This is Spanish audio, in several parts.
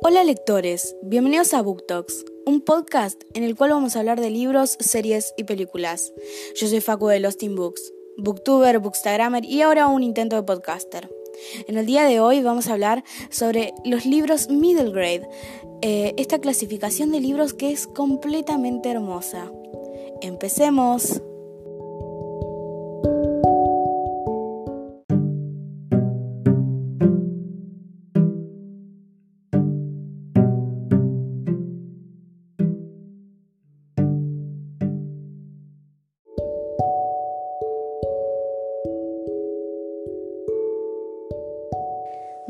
Hola lectores, bienvenidos a Book Talks, un podcast en el cual vamos a hablar de libros, series y películas. Yo soy Facu de Lost in Books, booktuber, bookstagrammer y ahora un intento de podcaster. En el día de hoy vamos a hablar sobre los libros middle grade, eh, esta clasificación de libros que es completamente hermosa. Empecemos.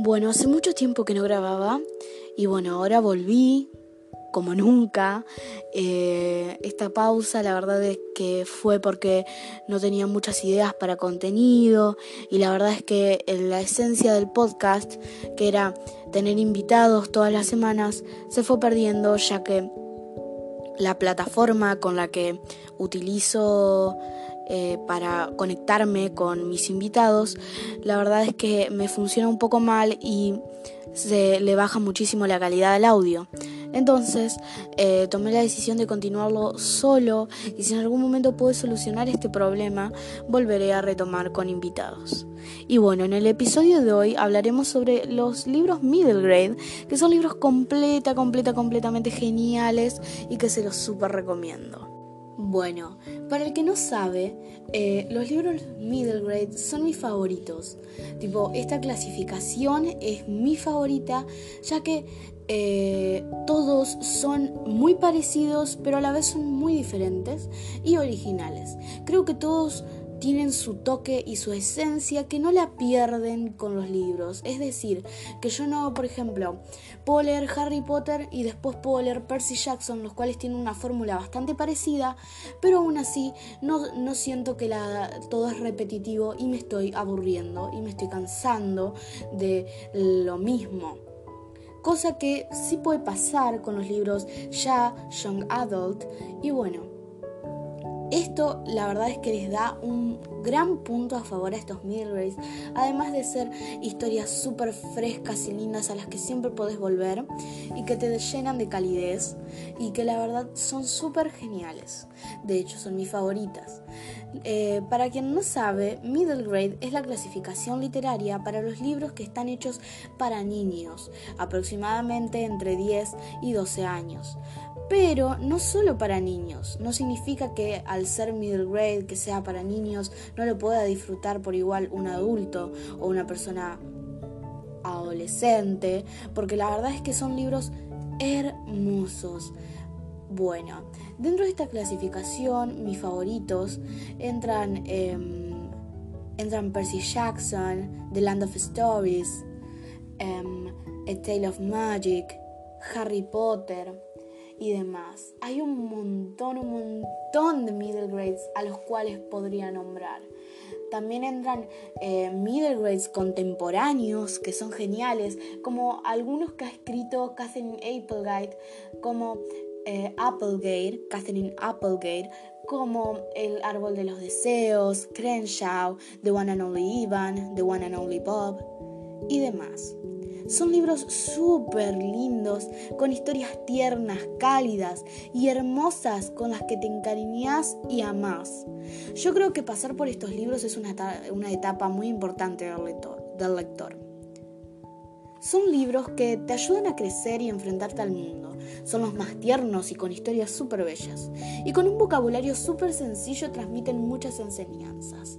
Bueno, hace mucho tiempo que no grababa y bueno, ahora volví como nunca. Eh, esta pausa la verdad es que fue porque no tenía muchas ideas para contenido y la verdad es que la esencia del podcast, que era tener invitados todas las semanas, se fue perdiendo ya que la plataforma con la que utilizo eh, para conectarme con mis invitados, la verdad es que me funciona un poco mal y se le baja muchísimo la calidad del audio. Entonces eh, tomé la decisión de continuarlo solo y si en algún momento puedo solucionar este problema, volveré a retomar con invitados. Y bueno, en el episodio de hoy hablaremos sobre los libros middle grade, que son libros completa, completa, completamente geniales y que se los súper recomiendo. Bueno, para el que no sabe, eh, los libros middle grade son mis favoritos. Tipo, esta clasificación es mi favorita, ya que eh, todos son muy parecidos, pero a la vez son muy diferentes y originales. Creo que todos tienen su toque y su esencia que no la pierden con los libros. Es decir, que yo no, por ejemplo, puedo leer Harry Potter y después puedo leer Percy Jackson, los cuales tienen una fórmula bastante parecida, pero aún así no, no siento que todo es repetitivo y me estoy aburriendo y me estoy cansando de lo mismo. Cosa que sí puede pasar con los libros ya Young Adult y bueno, esto la verdad es que les da un gran punto a favor a estos middle grades, además de ser historias súper frescas y lindas a las que siempre podés volver y que te llenan de calidez y que la verdad son súper geniales. De hecho, son mis favoritas. Eh, para quien no sabe, middle grade es la clasificación literaria para los libros que están hechos para niños, aproximadamente entre 10 y 12 años. Pero no solo para niños, no significa que ser middle grade, que sea para niños, no lo pueda disfrutar por igual un adulto o una persona adolescente, porque la verdad es que son libros hermosos. Bueno, dentro de esta clasificación, mis favoritos entran, em, entran Percy Jackson, The Land of Stories, em, A Tale of Magic, Harry Potter y demás. Hay un montón, un montón de middle grades a los cuales podría nombrar. También entran eh, middle grades contemporáneos que son geniales, como algunos que ha escrito Catherine Applegate, como eh, Applegate, Catherine Applegate, como El Árbol de los Deseos, Crenshaw, The One and Only Ivan, The One and Only Bob y demás. Son libros súper lindos, con historias tiernas, cálidas y hermosas con las que te encariñas y amás. Yo creo que pasar por estos libros es una, una etapa muy importante del lector, del lector. Son libros que te ayudan a crecer y enfrentarte al mundo son los más tiernos y con historias súper bellas. Y con un vocabulario súper sencillo transmiten muchas enseñanzas.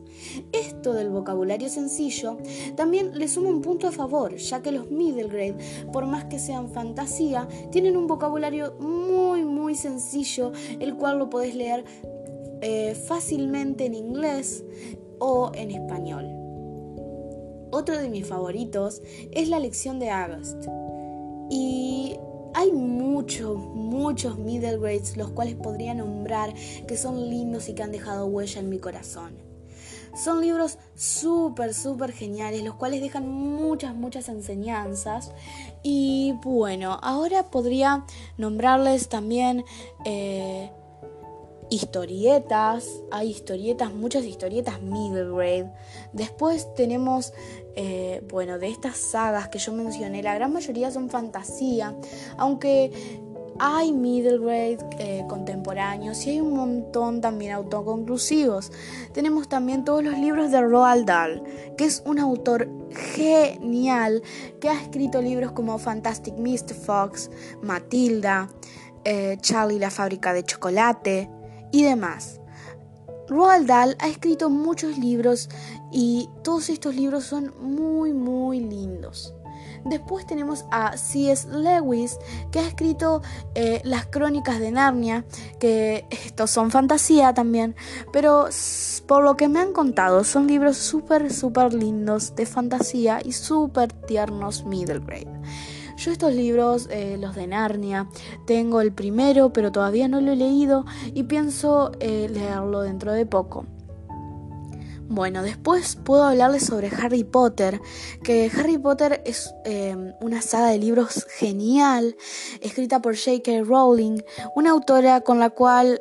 Esto del vocabulario sencillo también le suma un punto a favor, ya que los middle grade, por más que sean fantasía, tienen un vocabulario muy muy sencillo, el cual lo podés leer eh, fácilmente en inglés o en español. Otro de mis favoritos es la lección de August. Y hay muchos, muchos middle grades los cuales podría nombrar que son lindos y que han dejado huella en mi corazón. Son libros súper, súper geniales, los cuales dejan muchas, muchas enseñanzas. Y bueno, ahora podría nombrarles también eh, historietas, hay historietas, muchas historietas middle grade. Después tenemos, eh, bueno, de estas sagas que yo mencioné, la gran mayoría son fantasía, aunque hay middle grade eh, contemporáneos y hay un montón también autoconclusivos. Tenemos también todos los libros de Roald Dahl, que es un autor genial que ha escrito libros como Fantastic Mr. Fox, Matilda, eh, Charlie la fábrica de chocolate, y demás. Roald Dahl ha escrito muchos libros y todos estos libros son muy muy lindos. Después tenemos a C.S. Lewis, que ha escrito eh, las crónicas de Narnia, que estos son fantasía también, pero por lo que me han contado, son libros súper, súper lindos de fantasía y súper tiernos middle grade. Yo estos libros, eh, los de Narnia, tengo el primero, pero todavía no lo he leído y pienso eh, leerlo dentro de poco. Bueno, después puedo hablarles sobre Harry Potter, que Harry Potter es eh, una saga de libros genial, escrita por J.K. Rowling, una autora con la cual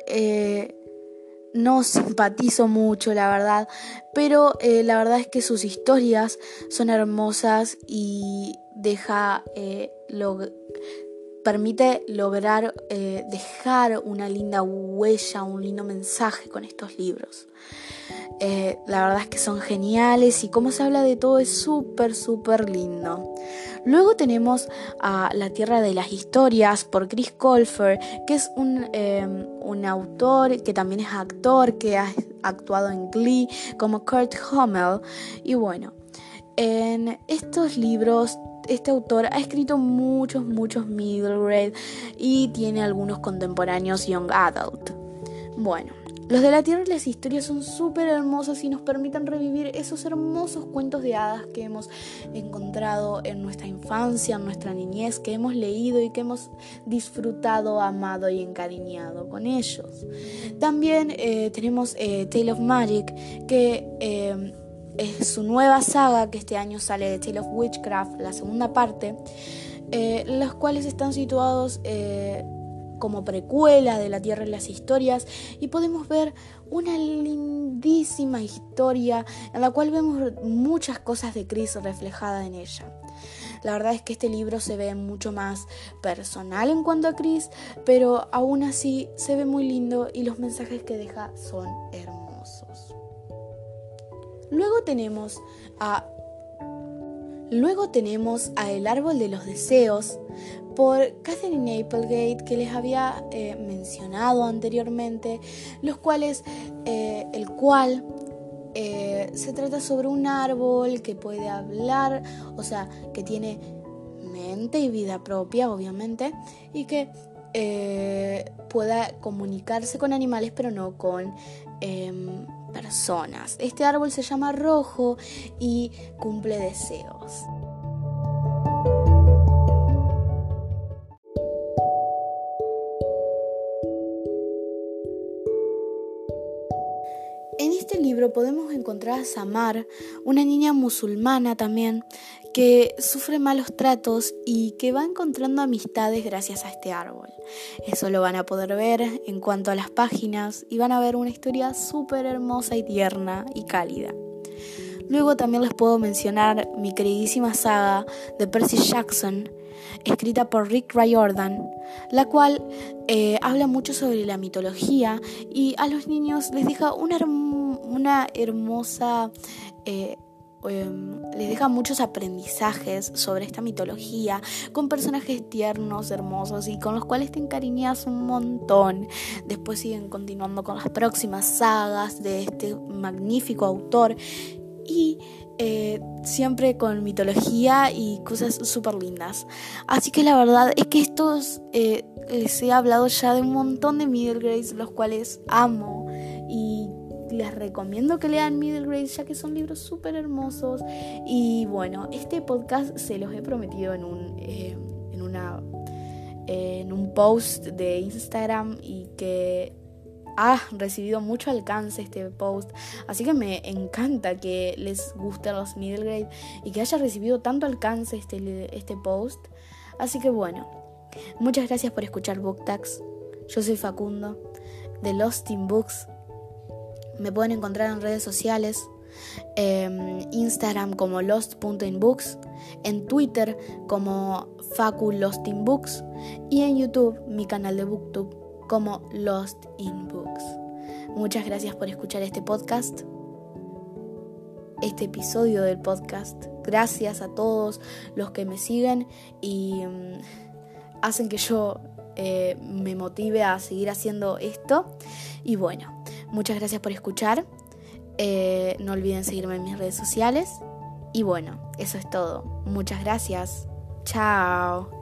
no simpatizo mucho, la verdad, pero la verdad es que sus historias son hermosas y deja, eh, permite lograr eh, dejar una linda huella, un lindo mensaje con estos libros. Eh, la verdad es que son geniales y como se habla de todo es súper, súper lindo. Luego tenemos a La Tierra de las Historias por Chris Colfer, que es un, un autor que también es actor, que ha actuado en Glee como Kurt Hummel. Y bueno, en estos libros este autor ha escrito muchos, muchos middle grade y tiene algunos contemporáneos young adult. Bueno, los de la Tierra y las historias son súper hermosos y nos permiten revivir esos hermosos cuentos de hadas que hemos encontrado en nuestra infancia, en nuestra niñez, que hemos leído y que hemos disfrutado, amado y encariñado con ellos. También eh, tenemos eh, Tale of Magic, que eh, es su nueva saga que este año sale de Tale of Witchcraft, la segunda parte, eh, los cuales están situados eh, como precuela de La Tierra y las Historias y podemos ver una lindísima historia en la cual vemos muchas cosas de Chris reflejadas en ella. La verdad es que este libro se ve mucho más personal en cuanto a Chris, pero aún así se ve muy lindo y los mensajes que deja son hermosos. Luego tenemos a Luego tenemos a El árbol de los deseos por Catherine Applegate que les había eh, mencionado anteriormente, los cuales, eh, el cual eh, se trata sobre un árbol que puede hablar, o sea, que tiene mente y vida propia, obviamente, y que pueda comunicarse con animales, pero no con em, personas. Este árbol se llama rojo y cumple deseos. Podemos encontrar a Samar, una niña musulmana también, que sufre malos tratos y que va encontrando amistades gracias a este árbol. Eso lo van a poder ver en cuanto a las páginas y van a ver una historia súper hermosa y tierna y cálida. Luego también les puedo mencionar mi queridísima saga de Percy Jackson, escrita por Rick Riordan, la cual eh, habla mucho sobre la mitología y a los niños les deja una, una hermosa... Eh, em, les deja muchos aprendizajes sobre esta mitología, con personajes tiernos, hermosos y con los cuales te encariñas un montón. Después siguen continuando con las próximas sagas de este magnífico autor y eh, siempre con mitología y cosas súper lindas. Así que la verdad es que estos eh, les he hablado ya de un montón de middle grades, los cuales amo y les recomiendo que lean middle grades ya que son libros súper hermosos. Y bueno, este podcast se los he prometido en un, eh, en una, en un post de Instagram y que ha recibido mucho alcance este post, así que me encanta que les gusten los middle grade y que haya recibido tanto alcance este, este post. Así que bueno, muchas gracias por escuchar BookTags. Yo soy Facundo de Lost in Books. Me pueden encontrar en redes sociales, en Instagram como lost.inbooks, en Twitter como Facu Lost in Books y en YouTube, mi canal de Booktube, como Lost in Books. Muchas gracias por escuchar este podcast, este episodio del podcast. Gracias a todos los que me siguen y mm, hacen que yo eh, me motive a seguir haciendo esto. Y bueno, muchas gracias por escuchar. Eh, no olviden seguirme en mis redes sociales. Y bueno, eso es todo. Muchas gracias. Chao.